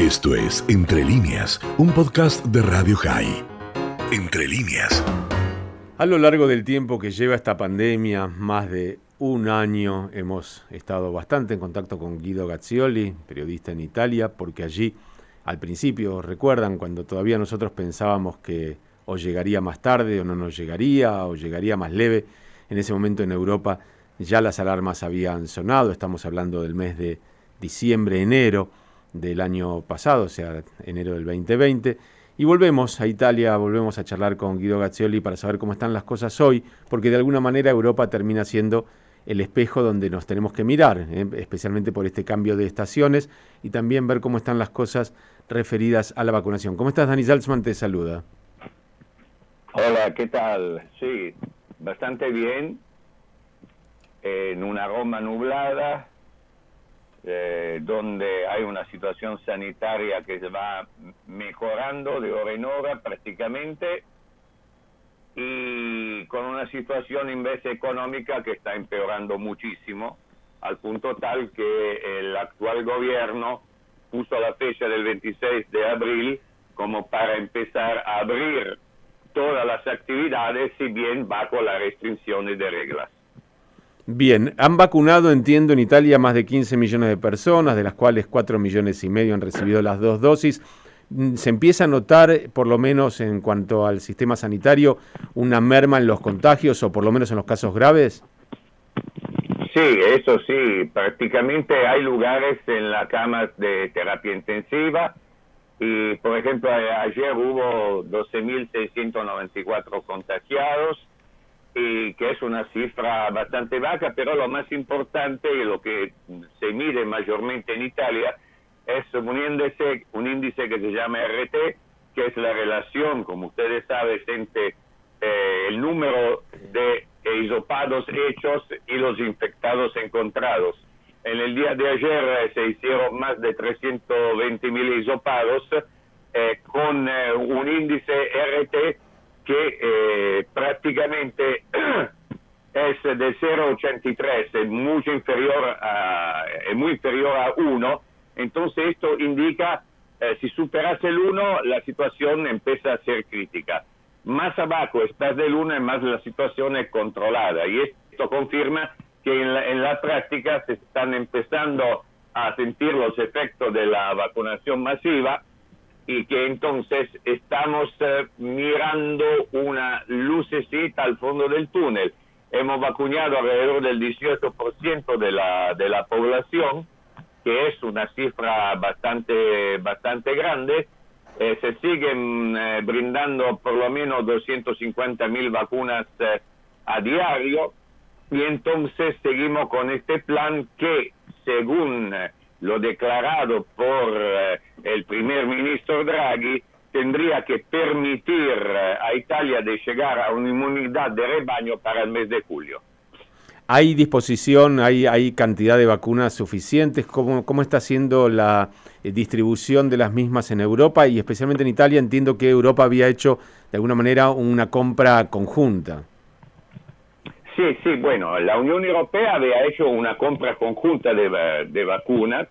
Esto es Entre líneas, un podcast de Radio High. Entre líneas. A lo largo del tiempo que lleva esta pandemia, más de un año, hemos estado bastante en contacto con Guido Gazzioli, periodista en Italia, porque allí, al principio, recuerdan cuando todavía nosotros pensábamos que o llegaría más tarde o no nos llegaría, o llegaría más leve, en ese momento en Europa ya las alarmas habían sonado, estamos hablando del mes de diciembre, enero, del año pasado, o sea, enero del 2020. Y volvemos a Italia, volvemos a charlar con Guido Gazzioli para saber cómo están las cosas hoy, porque de alguna manera Europa termina siendo el espejo donde nos tenemos que mirar, ¿eh? especialmente por este cambio de estaciones y también ver cómo están las cosas referidas a la vacunación. ¿Cómo estás, Dani Salzman? Te saluda. Hola, ¿qué tal? Sí, bastante bien. En una Roma nublada, eh, donde hay una situación sanitaria que se va mejorando de hora en hora prácticamente y con una situación en vez económica que está empeorando muchísimo, al punto tal que el actual gobierno puso la fecha del 26 de abril como para empezar a abrir todas las actividades, si bien bajo las restricciones de reglas. Bien, han vacunado, entiendo, en Italia más de 15 millones de personas, de las cuales 4 millones y medio han recibido las dos dosis. Mm, ¿Se empieza a notar, por lo menos en cuanto al sistema sanitario, una merma en los contagios o por lo menos en los casos graves? Sí, eso sí. Prácticamente hay lugares en la cama de terapia intensiva y, por ejemplo, ayer hubo 12.694 contagiados y que es una cifra bastante baja, pero lo más importante y lo que se mide mayormente en Italia es un índice, un índice que se llama RT, que es la relación, como ustedes saben, entre eh, el número de isopados hechos y los infectados encontrados. En el día de ayer eh, se hicieron más de 320 mil isopados eh, con un índice RT que eh, es de 0,83, es mucho inferior a, es muy inferior a 1, entonces esto indica, eh, si superas el 1, la situación empieza a ser crítica. Más abajo estás del 1 y más la situación es controlada. Y esto confirma que en la, en la práctica se están empezando a sentir los efectos de la vacunación masiva y que entonces estamos eh, mirando una lucecita al fondo del túnel. Hemos vacunado alrededor del 18% de la, de la población, que es una cifra bastante, bastante grande. Eh, se siguen eh, brindando por lo menos 250 mil vacunas a diario y entonces seguimos con este plan que, según lo declarado por eh, el primer ministro Draghi, tendría que permitir eh, a Italia de llegar a una inmunidad de rebaño para el mes de julio. ¿Hay disposición, hay, hay cantidad de vacunas suficientes? ¿Cómo, ¿Cómo está siendo la eh, distribución de las mismas en Europa y especialmente en Italia? Entiendo que Europa había hecho de alguna manera una compra conjunta. Sí, sí, bueno, la Unión Europea había hecho una compra conjunta de, vacunas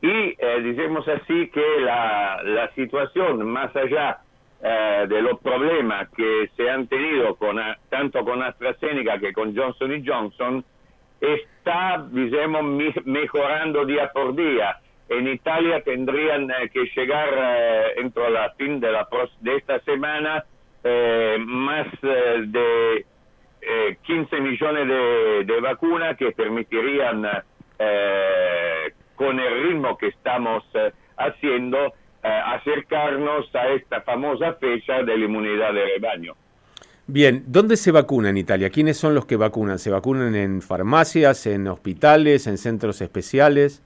y eh, decimos así que la, la situación, más allá eh, de los problemas que se han tenido con, tanto con AstraZeneca que con Johnson Johnson, está, digamos, mejorando día por día. En Italia tendrían eh, que llegar eh, dentro la fin de, la, de esta semana más de 15 millones de, vacunas que permitirían, eh, con el ritmo que estamos eh, haciendo, eh, acercarnos a esta famosa fecha de la inmunidad de rebaño. Bien, ¿dónde se vacuna en Italia? ¿Quiénes son los que vacunan? ¿Se vacunan en farmacias, en hospitales, en centros especiales?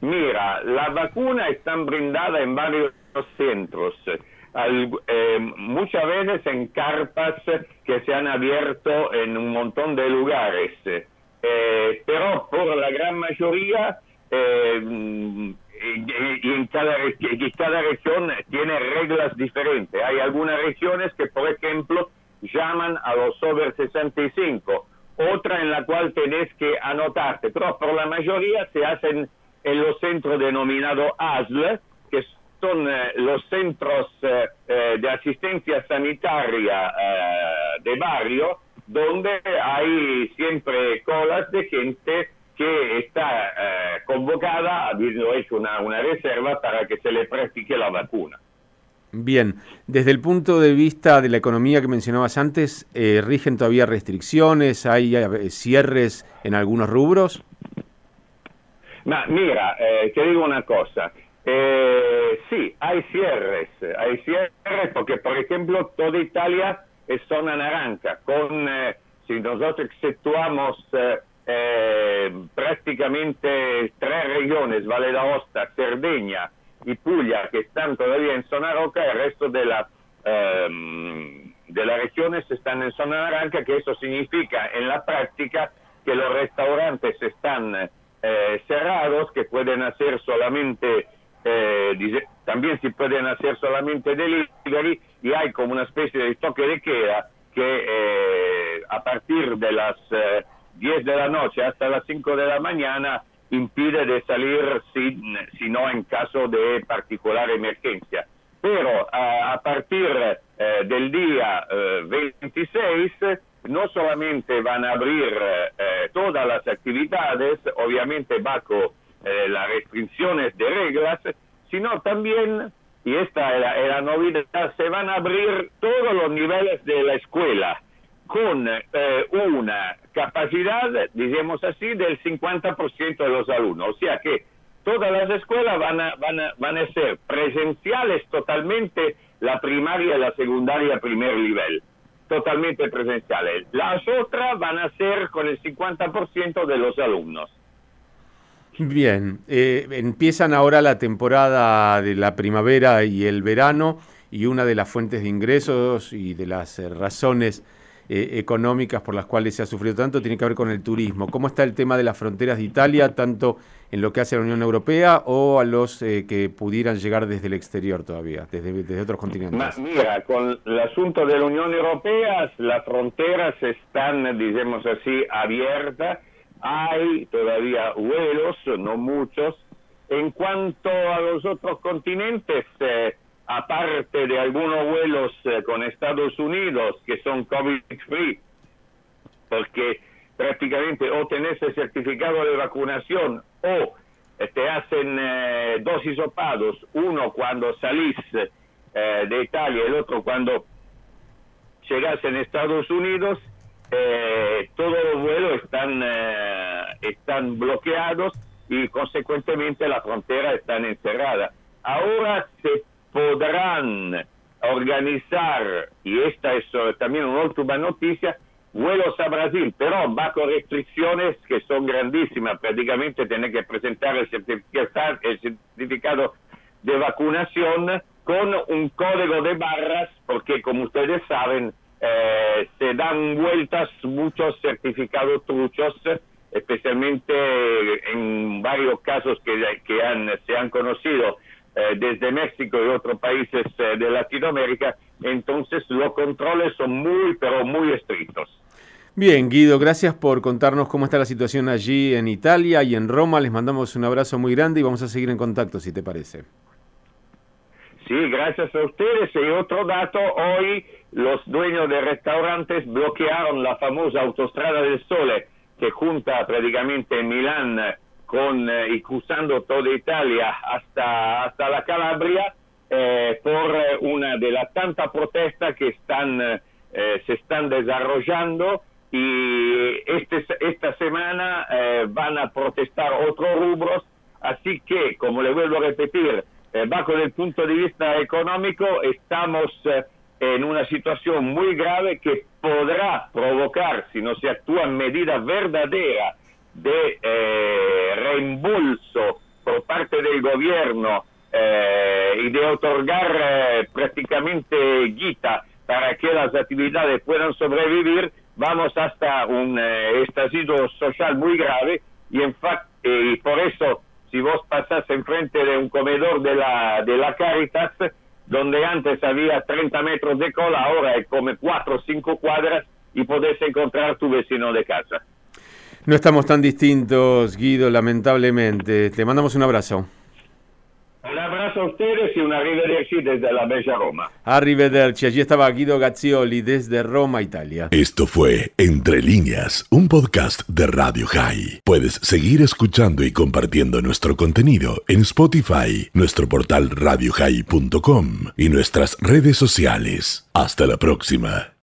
Mira, las vacunas están brindadas en varios centros eh, muchas veces en carpas que se han abierto en un montón de lugares, eh, pero por la gran mayoría eh, y en cada, y cada región tiene reglas diferentes. Hay algunas regiones que, por ejemplo, llaman a los over 65, otra en la cual tenés que anotarte, pero por la mayoría se hacen en los centros denominados ASL, que son los centros de asistencia sanitaria de barrio, donde hay siempre colas de gente que está convocada, habiendo hecho una, una reserva para que se le practique la vacuna. Bien, desde el punto de vista de la economía que mencionabas antes, eh, ¿rigen todavía restricciones? ¿Hay eh, cierres en algunos rubros? mira, eh, te digo una cosa. Eh, sí, hay cierres. Hay cierres porque, por ejemplo, toda Italia es zona naranja. Con, si nosotros exceptuamos prácticamente tres regiones, Valle d'Aosta, Cerdeña, y Puglia, que están todavía en zona roca, el resto de, la, em, de las regiones están en zona naranja, que eso significa en la práctica que los restaurantes están eh, cerrados, que pueden hacer solamente, eh, también se pueden hacer solamente delivery, y hay como una especie de toque de queda que eh, a partir de las 10 de la noche hasta las 5 de la mañana impide de salir si, no en caso de particular emergencia. Pero a, partir eh, del día 26 eh, no solamente van a abrir eh, todas las actividades, obviamente bajo las restricciones de reglas, sino también, y esta es la novedad, se van a abrir todos los niveles de la escuela con eh, una capacidad, digamos así, del 50% de los alumnos. O sea que todas las escuelas van a, van a, van a ser presenciales totalmente, la primaria la secundaria primer nivel, totalmente presenciales. Las otras van a ser con el 50% de los alumnos. Bien, eh, empiezan ahora la temporada de la primavera y el verano y una de las fuentes de ingresos y de las eh, razones eh, económicas por las cuales se ha sufrido tanto tiene que ver con el turismo. ¿Cómo está el tema de las fronteras de Italia, tanto en lo que hace a la Unión Europea o a los eh, que pudieran llegar desde el exterior todavía, desde, desde otros continentes? mira, con el asunto de la Unión Europea, las fronteras están, digamos así, abiertas. Hay todavía vuelos, no muchos. En cuanto a los otros continentes, eh, aparte de algunos vuelos eh, con Estados Unidos que son COVID-free, porque prácticamente o tenés el certificado de vacunación o te hacen eh, dos uno cuando salís eh, de Italia, el otro cuando llegas en Estados Unidos, todos los vuelos están, están bloqueados y consecuentemente la frontera está encerrada. Ahora se podrán organizar, y esta es eh, también una última noticia, vuelos a Brasil, pero bajo restricciones que son grandísimas. Prácticamente tiene que presentar el certificado, el certificado de vacunación con un código de barras, porque como ustedes saben, eh, se dan vueltas muchos certificados truchos, especialmente en varios casos que, que han, se han conocido eh, desde México y otros países eh, de Latinoamérica, entonces los controles son muy, pero muy estrictos. Bien, Guido, gracias por contarnos cómo está la situación allí en Italia y en Roma. Les mandamos un abrazo muy grande y vamos a seguir en contacto, si te parece. Sí, gracias a ustedes. Y otro dato, hoy los dueños de restaurantes bloquearon la famosa autostrada del Sole que junta prácticamente Milán con, eh, y cruzando toda Italia hasta, hasta la Calabria eh, por eh, una de las tantas protestas que están, se están desarrollando y este, esta semana van a protestar otros rubros, así que, como le vuelvo a repetir, bajo el punto de vista económico estamos en una situación muy grave que podrá provocar, si no se actúan medidas verdaderas de eh, reembolso por parte del gobierno eh, y de otorgar eh, prácticamente guita para que las actividades puedan sobrevivir, vamos hasta un estallido social muy grave y, en y por eso si vos pasás enfrente de un comedor de la, de la Caritas, donde antes había 30 metros de cola, ahora hay como 4 o 5 cuadras y podés encontrar tu vecino de casa. No estamos tan distintos, Guido, lamentablemente. Te mandamos un abrazo. Un abrazo a ustedes y un arrivederci desde la bella Roma. Arrivederci, allí estaba Guido Gazzioli desde Roma, Italia. Esto fue Entre líneas, un podcast de Radio High. Puedes seguir escuchando y compartiendo nuestro contenido en Spotify, nuestro portal radiohigh.com y nuestras redes sociales. Hasta la próxima.